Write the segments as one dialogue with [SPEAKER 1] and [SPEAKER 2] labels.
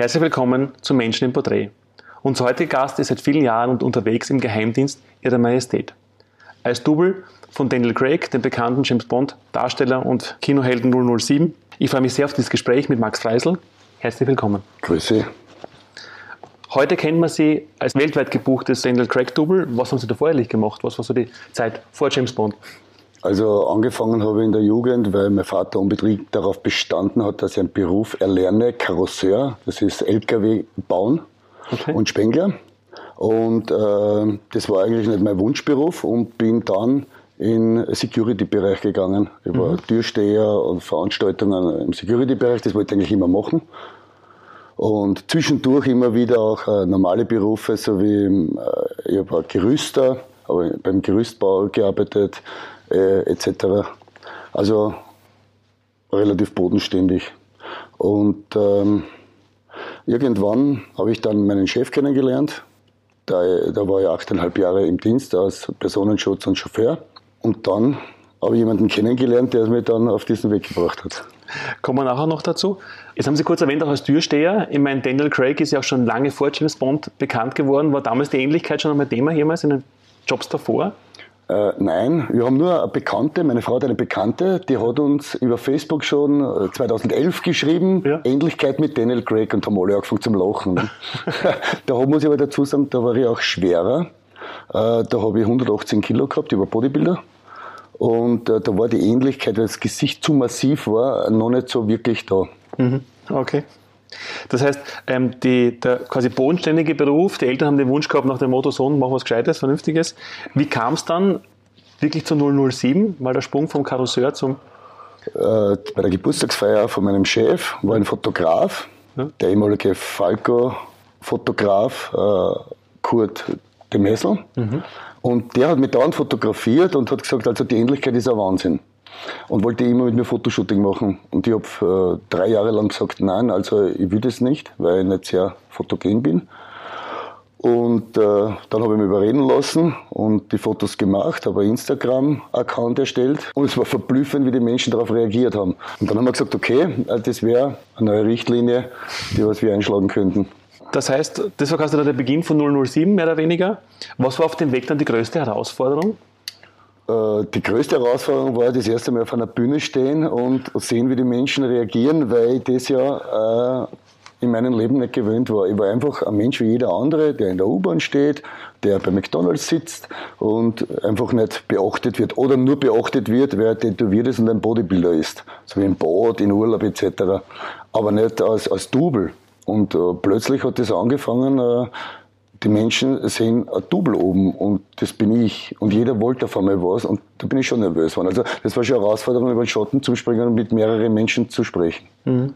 [SPEAKER 1] Herzlich willkommen zu Menschen im Porträt. Unser heutiger Gast ist seit vielen Jahren und unterwegs im Geheimdienst Ihrer Majestät. Als Double von Daniel Craig, dem bekannten James Bond Darsteller und Kinohelden 007. Ich freue mich sehr auf dieses Gespräch mit Max Freisel. Herzlich willkommen.
[SPEAKER 2] Grüße.
[SPEAKER 1] Heute kennt man Sie als weltweit gebuchtes Daniel Craig Double. Was haben Sie da vorherlich gemacht? Was war so die Zeit vor James Bond?
[SPEAKER 2] Also angefangen habe ich in der Jugend, weil mein Vater unbedingt darauf bestanden hat, dass ich einen Beruf erlerne, Karosseur, das ist LKW bauen okay. und Spengler. Und äh, das war eigentlich nicht mein Wunschberuf und bin dann in Security-Bereich gegangen. Ich war mhm. Türsteher und Veranstaltungen im Security-Bereich, das wollte ich eigentlich immer machen. Und zwischendurch immer wieder auch äh, normale Berufe, so wie äh, ich war Gerüster, habe beim Gerüstbau gearbeitet, äh, etc. Also relativ bodenständig. Und ähm, irgendwann habe ich dann meinen Chef kennengelernt. Da, da war ich achteinhalb Jahre im Dienst als Personenschutz und Chauffeur. Und dann habe ich jemanden kennengelernt, der mich dann auf diesen Weg gebracht hat.
[SPEAKER 1] Kommen wir nachher noch dazu. Jetzt haben Sie kurz erwähnt, auch als Türsteher. Ich meine, Daniel Craig ist ja auch schon lange vor James Bond bekannt geworden. War damals die Ähnlichkeit schon einmal Thema jemals in den Jobs davor?
[SPEAKER 2] Äh, nein, wir haben nur eine Bekannte, meine Frau hat eine Bekannte, die hat uns über Facebook schon 2011 äh, geschrieben, ja. Ähnlichkeit mit Daniel Craig und haben alle angefangen zum Lachen. da muss ich aber dazu sagen, da war ich auch schwerer. Äh, da habe ich 118 Kilo gehabt, war Bodybuilder. Und äh, da war die Ähnlichkeit, weil das Gesicht zu massiv war, noch nicht so wirklich da.
[SPEAKER 1] Mhm. Okay. Das heißt, ähm, die, der quasi bodenständige Beruf, die Eltern haben den Wunsch gehabt nach dem Motto, Sohn, mach was Gescheites, Vernünftiges. Wie kam es dann wirklich zu 007? Mal der Sprung vom Karosseur zum...
[SPEAKER 2] Äh, bei der Geburtstagsfeier von meinem Chef war ein Fotograf, ja. der ehemalige Falco-Fotograf äh, Kurt de Messel. Mhm. Und der hat mich dauernd fotografiert und hat gesagt, also die Ähnlichkeit ist ein Wahnsinn und wollte immer mit mir Fotoshooting machen. Und ich habe äh, drei Jahre lang gesagt, nein, also ich will das nicht, weil ich nicht sehr fotogen bin. Und äh, dann habe ich mich überreden lassen und die Fotos gemacht, habe einen Instagram-Account erstellt und es war verblüffend, wie die Menschen darauf reagiert haben. Und dann haben wir gesagt, okay, äh, das wäre eine neue Richtlinie, die was wir einschlagen könnten.
[SPEAKER 1] Das heißt, das war quasi der Beginn von 007, mehr oder weniger. Was war auf dem Weg dann die größte Herausforderung?
[SPEAKER 2] Äh, die größte Herausforderung war, das erste Mal auf einer Bühne stehen und sehen, wie die Menschen reagieren, weil ich das ja äh, in meinem Leben nicht gewöhnt war. Ich war einfach ein Mensch wie jeder andere, der in der U-Bahn steht, der bei McDonalds sitzt und einfach nicht beachtet wird oder nur beachtet wird, wer tätowiert ist und ein Bodybuilder ist. So wie im Bad, in Urlaub etc. Aber nicht als, als Double. Und äh, plötzlich hat das angefangen, äh, die Menschen sehen ein Double oben und das bin ich. Und jeder wollte auf einmal was und da bin ich schon nervös geworden. Also das war schon eine Herausforderung, über den Schatten zu springen und mit mehreren Menschen zu sprechen.
[SPEAKER 1] Mhm.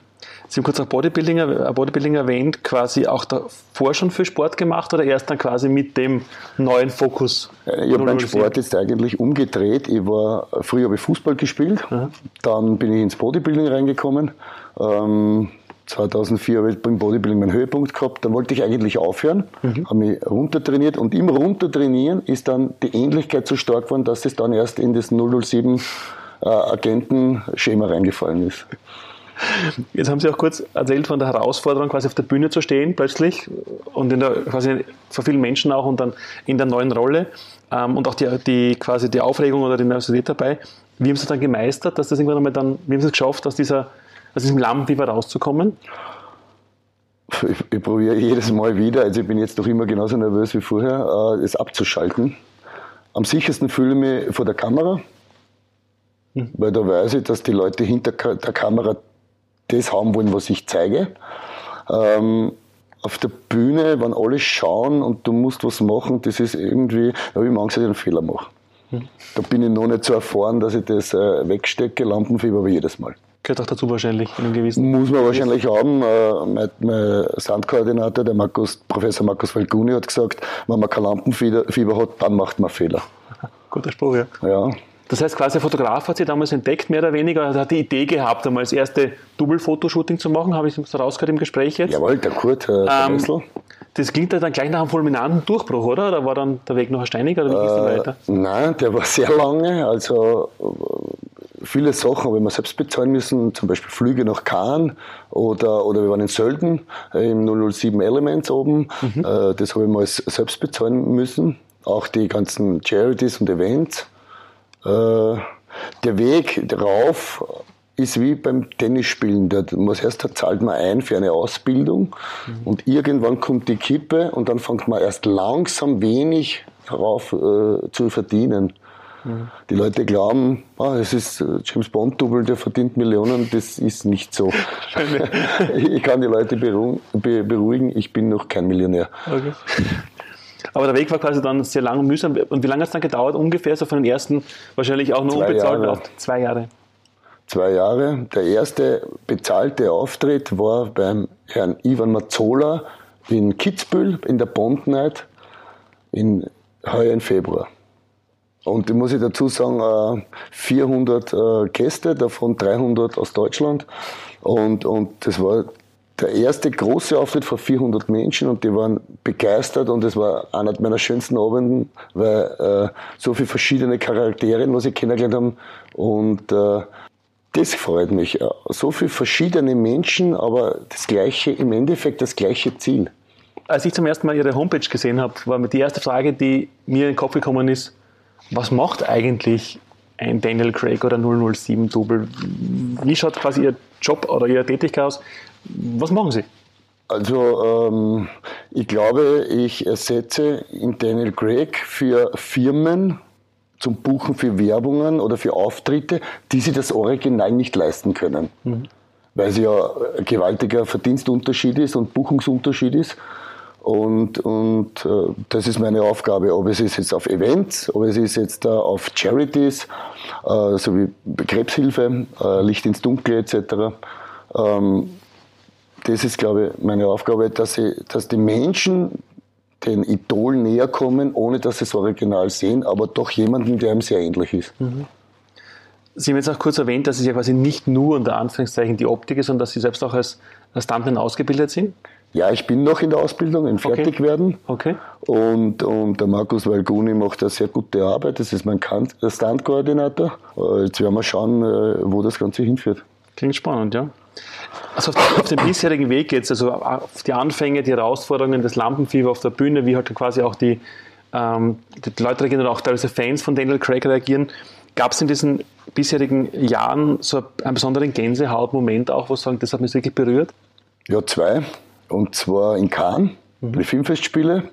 [SPEAKER 1] Sie haben kurz auch Bodybuilding, äh, Bodybuilding erwähnt, quasi auch davor schon für Sport gemacht oder erst dann quasi mit dem neuen Fokus?
[SPEAKER 2] Äh, ich habe meinen Sport jetzt eigentlich umgedreht. Ich war, früher habe ich Fußball gespielt, mhm. dann bin ich ins Bodybuilding reingekommen. Ähm, 2004 habe ich beim Bodybuilding meinen Höhepunkt gehabt. Da wollte ich eigentlich aufhören, mhm. habe mich runtertrainiert und im Runtertrainieren ist dann die Ähnlichkeit so stark geworden, dass es dann erst in das 007 äh, Agentenschema reingefallen ist.
[SPEAKER 1] Jetzt haben Sie auch kurz erzählt von der Herausforderung, quasi auf der Bühne zu stehen plötzlich und in der, quasi vor vielen Menschen auch und dann in der neuen Rolle ähm, und auch die, die, quasi die Aufregung oder die Nervosität dabei. Wie haben Sie das dann gemeistert, dass das irgendwann einmal dann, wie haben Sie es geschafft, aus dieser aus diesem Lampenfieber rauszukommen?
[SPEAKER 2] Ich, ich, probiere jedes Mal wieder, also ich bin jetzt doch immer genauso nervös wie vorher, äh, es abzuschalten. Am sichersten fühle ich mich vor der Kamera, hm. weil da weiß ich, dass die Leute hinter der Kamera das haben wollen, was ich zeige. Ähm, auf der Bühne, wenn alle schauen und du musst was machen, das ist irgendwie, da habe ich Angst, dass ich einen Fehler mache. Hm. Da bin ich noch nicht so erfahren, dass ich das äh, wegstecke, Lampenfieber aber jedes Mal.
[SPEAKER 1] Gehört auch dazu wahrscheinlich in einem gewissen.
[SPEAKER 2] Muss man wahrscheinlich haben. Äh, mein, mein Sandkoordinator, der Markus, Professor Markus Falcuni, hat gesagt, wenn man kein Lampenfieber hat, dann macht man Fehler.
[SPEAKER 1] Guter Spruch, ja. ja. Das heißt, quasi der Fotograf hat sie damals entdeckt, mehr oder weniger, er hat die Idee gehabt, einmal das erste Double-Fotoshooting zu machen, habe ich so rausgehört im Gespräch jetzt.
[SPEAKER 2] Jawohl, der Kurt, äh, der
[SPEAKER 1] ähm, Das klingt dann gleich nach einem fulminanten Durchbruch, oder? Oder war dann der Weg noch ein steiniger oder wie ging es
[SPEAKER 2] äh, weiter? Nein, der war sehr lange. Also viele Sachen habe ich mir selbst bezahlen müssen, zum Beispiel Flüge nach Cannes oder, oder wir waren in Sölden äh, im 007 Elements oben. Mhm. Äh, das habe ich mal selbst bezahlen müssen. Auch die ganzen Charities und Events. Äh, der Weg rauf ist wie beim Tennisspielen. Da muss erst da zahlt man ein für eine Ausbildung mhm. und irgendwann kommt die Kippe und dann fängt man erst langsam wenig darauf äh, zu verdienen. Mhm. Die Leute glauben, ah, es ist äh, James Bond Double, der verdient Millionen. Das ist nicht so. ich kann die Leute beruhigen, ich bin noch kein Millionär. Okay.
[SPEAKER 1] Aber der Weg war quasi dann sehr lang und mühsam. Und wie lange hat es dann gedauert? Ungefähr so von den ersten, wahrscheinlich auch nur Zwei unbezahlt Jahre. Zwei Jahre.
[SPEAKER 2] Zwei Jahre. Der erste bezahlte Auftritt war beim Herrn Ivan Mazzola in Kitzbühel in der Bond Night in heuer im Februar. Und muss ich dazu sagen, 400 äh, äh, Gäste, davon 300 aus Deutschland. Und, und das war der erste große Auftritt vor 400 Menschen und die waren begeistert und es war einer meiner schönsten Abenden, weil äh, so viele verschiedene Charaktere, was ich kennengelernt habe und äh, das freut mich. So viele verschiedene Menschen, aber das gleiche, im Endeffekt das gleiche Ziel.
[SPEAKER 1] Als ich zum ersten Mal Ihre Homepage gesehen habe, war mir die erste Frage, die mir in den Kopf gekommen ist, was macht eigentlich ein Daniel Craig oder 007 Double? Wie schaut quasi Ihr Job oder Ihre Tätigkeit aus? Was machen Sie?
[SPEAKER 2] Also ähm, ich glaube, ich ersetze in Daniel Craig für Firmen zum Buchen für Werbungen oder für Auftritte, die sie das Original nicht leisten können. Mhm. Weil es ja ein gewaltiger Verdienstunterschied ist und Buchungsunterschied ist. Und, und äh, das ist meine Aufgabe, ob es ist jetzt auf Events, ob es ist jetzt äh, auf Charities, äh, so wie Krebshilfe, äh, Licht ins Dunkel etc. Ähm, das ist, glaube ich, meine Aufgabe, dass, ich, dass die Menschen den Idol näher kommen, ohne dass sie das Original sehen, aber doch jemanden, der ihm sehr ähnlich ist. Mhm.
[SPEAKER 1] Sie haben jetzt auch kurz erwähnt, dass es ja quasi nicht nur unter Anführungszeichen die Optik ist, sondern dass Sie selbst auch als, als Stuntman ausgebildet sind?
[SPEAKER 2] Ja, ich bin noch in der Ausbildung, im Fertigwerden.
[SPEAKER 1] Okay.
[SPEAKER 2] okay. Und, und der Markus Valguni macht eine sehr gute Arbeit. Das ist mein Standkoordinator. Äh, jetzt werden wir schauen, äh, wo das Ganze hinführt.
[SPEAKER 1] Klingt spannend, ja. Also auf, auf dem bisherigen Weg jetzt, also auf die Anfänge, die Herausforderungen, das Lampenfieber auf der Bühne, wie halt quasi auch die, ähm, die Leute reagieren und auch teilweise Fans von Daniel Craig reagieren. Gab es in diesen bisherigen Jahren so einen besonderen Gänsehautmoment auch, wo Sie sagen, das hat mich wirklich berührt?
[SPEAKER 2] Ja, zwei. Und zwar in Cannes, mhm. die Filmfestspiele.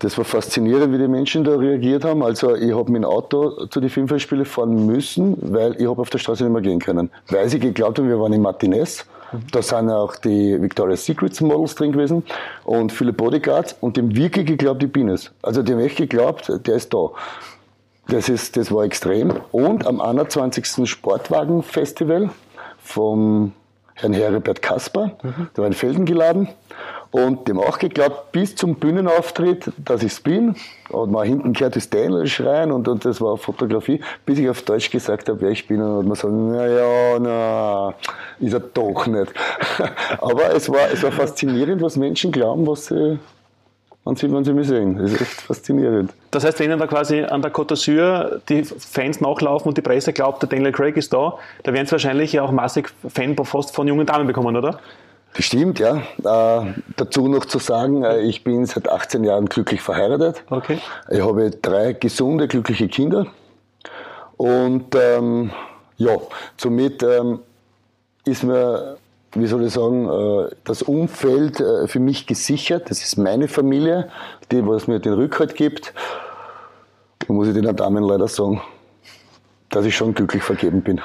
[SPEAKER 2] Das war faszinierend, wie die Menschen da reagiert haben. Also ich habe dem Auto zu den Filmfestspielen fahren müssen, weil ich habe auf der Straße nicht mehr gehen können. Weil sie geglaubt haben, wir waren in Martinez. Mhm. Da sind auch die Victoria's Secrets Models drin gewesen und viele Bodyguards und die haben wirklich geglaubt, ich bin es. Also die haben echt geglaubt, der ist da. Das, ist, das war extrem. Und am 21. Sportwagenfestival vom Herrn Heribert Kasper, mhm. der war in Felden geladen und dem auch geglaubt, bis zum Bühnenauftritt, dass ich es bin. Und mal hinten gehört das Daniel schreien und, und das war Fotografie, bis ich auf Deutsch gesagt habe, wer ich bin. Und man sagen, na ja, na, ist er doch nicht. Aber es war, es war faszinierend, was Menschen glauben, was sie und sie, wenn sie mich sehen. Das ist echt faszinierend.
[SPEAKER 1] Das heißt, wenn dann da quasi an der Côte d'Azur die Fans nachlaufen und die Presse glaubt, der Daniel Craig ist da, da werden sie wahrscheinlich ja auch massig Fanpost von jungen Damen bekommen, oder?
[SPEAKER 2] Das stimmt, ja. Äh, dazu noch zu sagen, äh, ich bin seit 18 Jahren glücklich verheiratet.
[SPEAKER 1] Okay.
[SPEAKER 2] Ich habe drei gesunde, glückliche Kinder. Und ähm, ja, somit ähm, ist mir wie soll ich sagen, äh, das Umfeld äh, für mich gesichert. Das ist meine Familie, die, was mir den Rückhalt gibt. Da muss ich den Damen leider sagen, dass ich schon glücklich vergeben bin.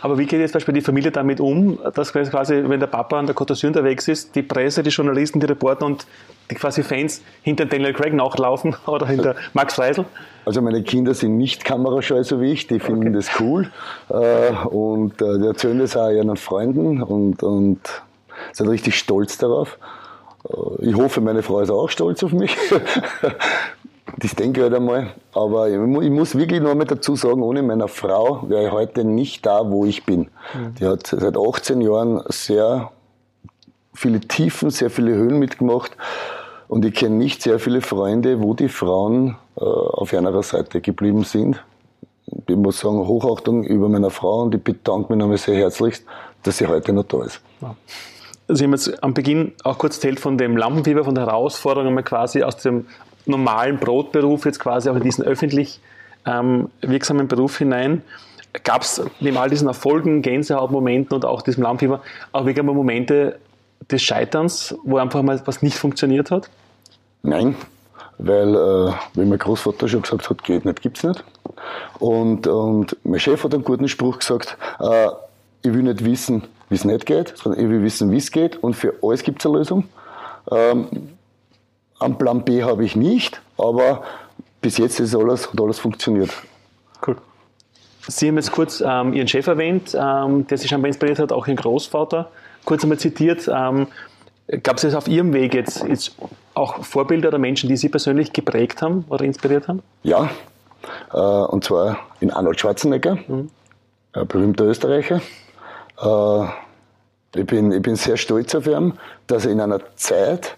[SPEAKER 1] Aber wie geht jetzt zum Beispiel die Familie damit um, dass quasi, wenn der Papa an der Côte d'Azur unterwegs ist, die Presse, die Journalisten, die Reporter und die quasi Fans hinter Daniel Craig nachlaufen oder hinter Max Freisel?
[SPEAKER 2] Also meine Kinder sind nicht kamerascheu so wie ich, die finden okay. das cool äh, und äh, die erzählen das auch ihren Freunden und, und sind richtig stolz darauf. Äh, ich hoffe, meine Frau ist auch stolz auf mich. das denke ich halt einmal. Aber ich muss wirklich noch einmal dazu sagen, ohne meine Frau wäre ich heute nicht da, wo ich bin. Mhm. Die hat seit 18 Jahren sehr viele Tiefen, sehr viele Höhen mitgemacht. Und ich kenne nicht sehr viele Freunde, wo die Frauen äh, auf einer Seite geblieben sind. ich muss sagen, Hochachtung über meiner Frau und ich bedanke mich nochmal sehr herzlichst, dass sie heute noch da ist. Ja.
[SPEAKER 1] Sie haben jetzt am Beginn auch kurz erzählt von dem Lampenfieber, von der Herausforderung, einmal quasi aus dem normalen Brotberuf jetzt quasi auch in diesen öffentlich ähm, wirksamen Beruf hinein. Gab es neben all diesen Erfolgen, Gänsehautmomenten und auch diesem Lampenfieber auch wirklich mal Momente des Scheiterns, wo einfach mal was nicht funktioniert hat?
[SPEAKER 2] Nein, weil, äh, wie mein Großvater schon gesagt hat, geht nicht, gibt's nicht. Und, und mein Chef hat einen guten Spruch gesagt, äh, ich will nicht wissen, wie es nicht geht, sondern will wissen, wie es geht und für alles gibt es eine Lösung. Ähm, einen Plan B habe ich nicht, aber bis jetzt ist alles, hat alles funktioniert.
[SPEAKER 1] Cool. Sie haben jetzt kurz ähm, Ihren Chef erwähnt, ähm, der Sie scheinbar inspiriert hat, auch Ihren Großvater. Kurz einmal zitiert. Ähm, Gab es jetzt auf Ihrem Weg jetzt, jetzt, auch Vorbilder oder Menschen, die Sie persönlich geprägt haben oder inspiriert haben?
[SPEAKER 2] Ja, äh, und zwar in Arnold Schwarzenegger, mhm. ein berühmter Österreicher. Äh, ich, bin, ich bin sehr stolz auf ihn, dass er in einer Zeit,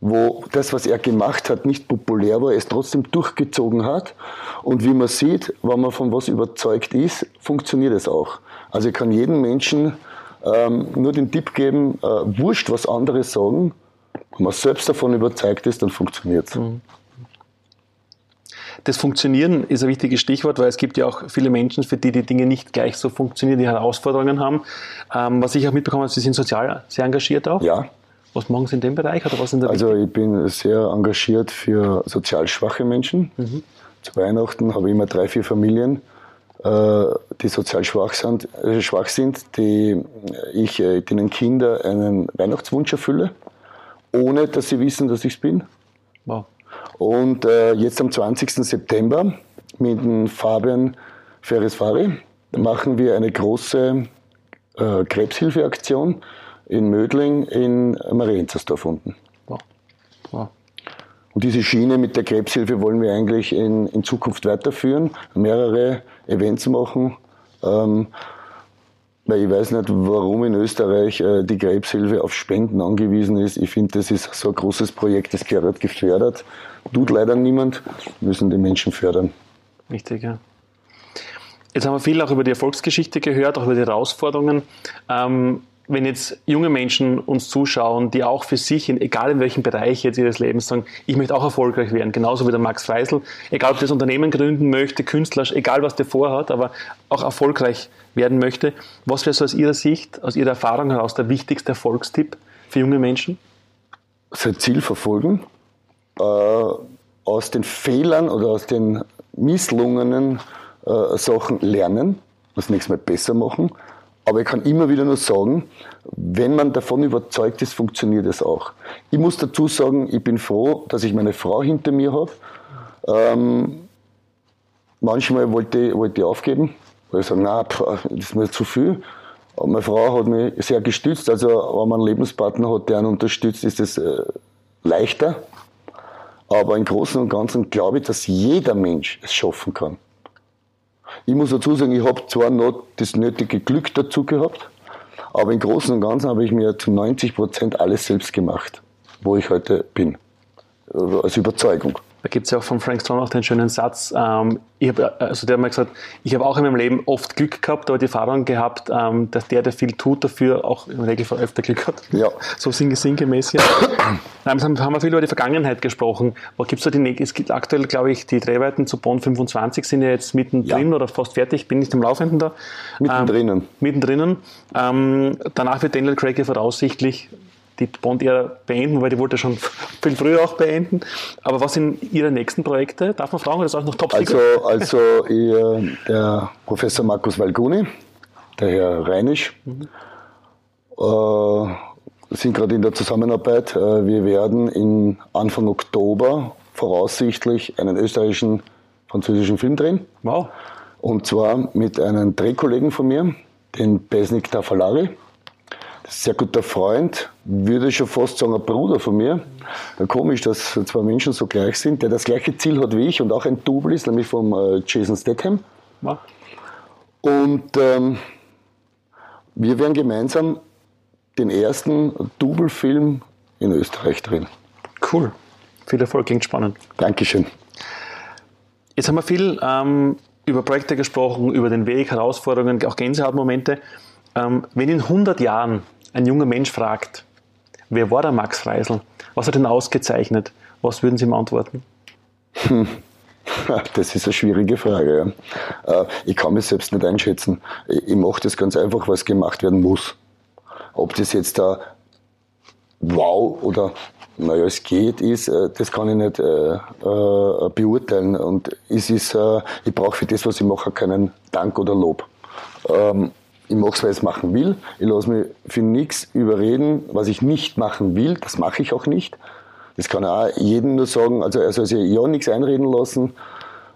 [SPEAKER 2] wo das, was er gemacht hat, nicht populär war, es trotzdem durchgezogen hat. Und wie man sieht, wenn man von was überzeugt ist, funktioniert es auch. Also ich kann jedem Menschen ähm, nur den Tipp geben, äh, wurscht, was andere sagen, wenn man selbst davon überzeugt ist, dann funktioniert es. Mhm.
[SPEAKER 1] Das Funktionieren ist ein wichtiges Stichwort, weil es gibt ja auch viele Menschen, für die die Dinge nicht gleich so funktionieren, die Herausforderungen haben. Ähm, was ich auch mitbekommen habe, Sie sind sozial sehr engagiert auch.
[SPEAKER 2] Ja.
[SPEAKER 1] Was machen Sie in dem Bereich? Oder was in
[SPEAKER 2] der also ich bin sehr engagiert für sozial schwache Menschen. Mhm. Zu Weihnachten habe ich immer drei, vier Familien, äh, die sozial schwach sind, äh, schwach sind die ich äh, denen Kinder einen Weihnachtswunsch erfülle, ohne dass sie wissen, dass ich es bin. Wow. Und äh, jetzt am 20. September mit dem Fabian Ferris-Fari machen wir eine große äh, Krebshilfeaktion in Mödling in Marienzersdorf unten. Wow. Wow. Und diese Schiene mit der Krebshilfe wollen wir eigentlich in, in Zukunft weiterführen, mehrere Events machen. Ähm, weil ich weiß nicht, warum in Österreich äh, die Krebshilfe auf Spenden angewiesen ist. Ich finde, das ist so ein großes Projekt, das gehört gefördert. Tut leider niemand, müssen die Menschen fördern.
[SPEAKER 1] Richtig, ja. Jetzt haben wir viel auch über die Erfolgsgeschichte gehört, auch über die Herausforderungen. Ähm, wenn jetzt junge Menschen uns zuschauen, die auch für sich, in, egal in welchem Bereich jetzt ihres Lebens sagen, ich möchte auch erfolgreich werden, genauso wie der Max Freisel, egal ob das Unternehmen gründen möchte, Künstler, egal was der vorhat, aber auch erfolgreich werden möchte, was wäre so aus Ihrer Sicht, aus Ihrer Erfahrung heraus der wichtigste Erfolgstipp für junge Menschen?
[SPEAKER 2] Sein Ziel verfolgen, äh, aus den Fehlern oder aus den misslungenen äh, Sachen lernen, das nächste Mal besser machen aber ich kann immer wieder nur sagen, wenn man davon überzeugt ist, funktioniert es auch. Ich muss dazu sagen, ich bin froh, dass ich meine Frau hinter mir habe. Ähm, manchmal wollte wollte ich aufgeben, weil ich sage, na, das ist mir zu viel. Aber meine Frau hat mich sehr gestützt. Also, wenn man einen Lebenspartner hat, der einen unterstützt, ist es äh, leichter. Aber im Großen und Ganzen glaube ich, dass jeder Mensch es schaffen kann. Ich muss dazu sagen, ich habe zwar noch das nötige Glück dazu gehabt, aber im Großen und Ganzen habe ich mir zu 90 Prozent alles selbst gemacht, wo ich heute bin. Also als Überzeugung.
[SPEAKER 1] Da gibt es ja auch von Frank Strong auch den schönen Satz, ähm, ich hab, also der hat mal gesagt, ich habe auch in meinem Leben oft Glück gehabt, aber die Erfahrung gehabt, ähm, dass der, der viel tut, dafür auch im Regelfall öfter Glück hat. Ja. So sinngemäß hier. Dann haben wir viel über die Vergangenheit gesprochen. Wo gibt's da die, es gibt aktuell, glaube ich, die Dreharbeiten zu Bonn 25 sind ja jetzt mittendrin ja. oder fast fertig, bin nicht im Laufenden da.
[SPEAKER 2] Mittendrin.
[SPEAKER 1] Ähm, mittendrin. Ähm, danach wird Daniel Craig ja voraussichtlich die Bond-Ära beenden, weil die wollte schon viel früher auch beenden. Aber was sind Ihre nächsten Projekte? Darf man fragen, oder ist auch noch top
[SPEAKER 2] Also, also ich, der Professor Markus Walguni, der Herr Reinisch, mhm. äh, sind gerade in der Zusammenarbeit. Äh, wir werden in Anfang Oktober voraussichtlich einen österreichischen, französischen Film drehen. Wow. Und zwar mit einem Drehkollegen von mir, den Besnik Tafalari sehr guter Freund, würde ich schon fast sagen, ein Bruder von mir. Komisch, dass zwei Menschen so gleich sind, der das gleiche Ziel hat wie ich und auch ein Double ist, nämlich vom äh, Jason Statham. Und ähm, wir werden gemeinsam den ersten Double-Film in Österreich drehen.
[SPEAKER 1] Cool. Viel Erfolg, klingt spannend.
[SPEAKER 2] Dankeschön.
[SPEAKER 1] Jetzt haben wir viel ähm, über Projekte gesprochen, über den Weg, Herausforderungen, auch Gänsehautmomente. Ähm, wenn in 100 Jahren ein junger Mensch fragt, wer war der Max Freisel? Was hat ihn ausgezeichnet? Was würden Sie ihm antworten?
[SPEAKER 2] Hm. Das ist eine schwierige Frage. Ja. Äh, ich kann mich selbst nicht einschätzen. Ich mache das ganz einfach, was gemacht werden muss. Ob das jetzt da wow oder naja, es geht, ist, äh, das kann ich nicht äh, beurteilen. Und es ist, ich brauche für das, was ich mache, keinen Dank oder Lob. Ähm, ich mache es, weil ich es machen will. Ich lasse mich für nichts überreden, was ich nicht machen will. Das mache ich auch nicht. Das kann auch jedem nur sagen. Also er soll sich ja nichts einreden lassen.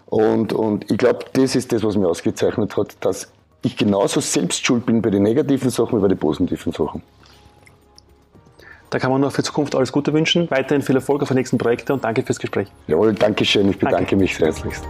[SPEAKER 2] Und, und ich glaube, das ist das, was mich ausgezeichnet hat, dass ich genauso selbst schuld bin bei den negativen Sachen wie bei den positiven Sachen.
[SPEAKER 1] Da kann man nur für Zukunft alles Gute wünschen. Weiterhin viel Erfolg auf den nächsten Projekten und danke fürs Gespräch.
[SPEAKER 2] Jawohl, danke schön. Ich bedanke danke. mich sehr herzlichst.